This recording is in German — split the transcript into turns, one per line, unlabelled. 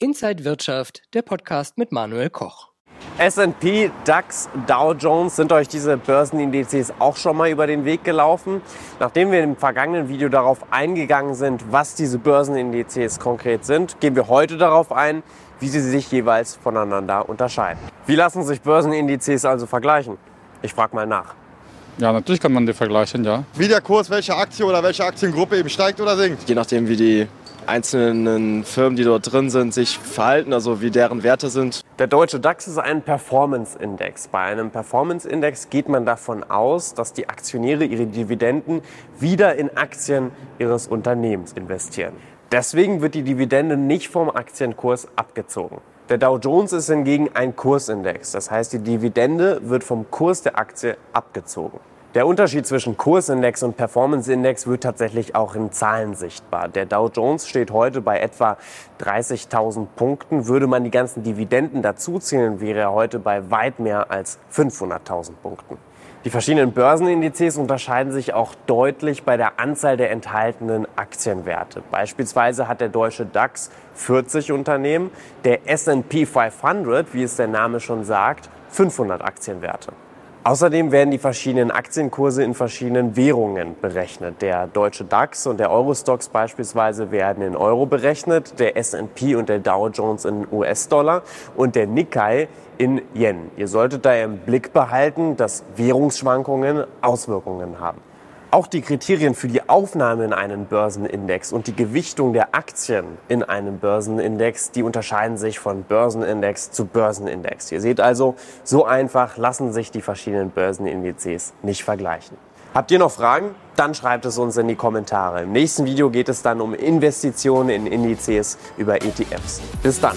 Inside Wirtschaft, der Podcast mit Manuel Koch.
S&P, DAX, Dow Jones, sind euch diese Börsenindizes auch schon mal über den Weg gelaufen? Nachdem wir im vergangenen Video darauf eingegangen sind, was diese Börsenindizes konkret sind, gehen wir heute darauf ein, wie sie sich jeweils voneinander unterscheiden. Wie lassen sich Börsenindizes also vergleichen? Ich frage mal nach.
Ja, natürlich kann man die vergleichen, ja.
Wie der Kurs welche Aktie oder welche Aktiengruppe eben steigt oder sinkt.
Je nachdem, wie die einzelnen Firmen, die dort drin sind, sich verhalten, also wie deren Werte sind.
Der deutsche DAX ist ein Performance-Index. Bei einem Performance-Index geht man davon aus, dass die Aktionäre ihre Dividenden wieder in Aktien ihres Unternehmens investieren. Deswegen wird die Dividende nicht vom Aktienkurs abgezogen. Der Dow Jones ist hingegen ein Kursindex. Das heißt, die Dividende wird vom Kurs der Aktie abgezogen. Der Unterschied zwischen Kursindex und Performance-Index wird tatsächlich auch in Zahlen sichtbar. Der Dow Jones steht heute bei etwa 30.000 Punkten. Würde man die ganzen Dividenden dazuzählen, wäre er heute bei weit mehr als 500.000 Punkten. Die verschiedenen Börsenindizes unterscheiden sich auch deutlich bei der Anzahl der enthaltenen Aktienwerte. Beispielsweise hat der deutsche DAX 40 Unternehmen, der S&P 500, wie es der Name schon sagt, 500 Aktienwerte. Außerdem werden die verschiedenen Aktienkurse in verschiedenen Währungen berechnet. Der deutsche DAX und der Eurostox beispielsweise werden in Euro berechnet, der S&P und der Dow Jones in US-Dollar und der Nikkei in Yen. Ihr solltet da im Blick behalten, dass Währungsschwankungen Auswirkungen haben. Auch die Kriterien für die Aufnahme in einen Börsenindex und die Gewichtung der Aktien in einem Börsenindex, die unterscheiden sich von Börsenindex zu Börsenindex. Ihr seht also, so einfach lassen sich die verschiedenen Börsenindizes nicht vergleichen. Habt ihr noch Fragen? Dann schreibt es uns in die Kommentare. Im nächsten Video geht es dann um Investitionen in Indizes über ETFs. Bis dann.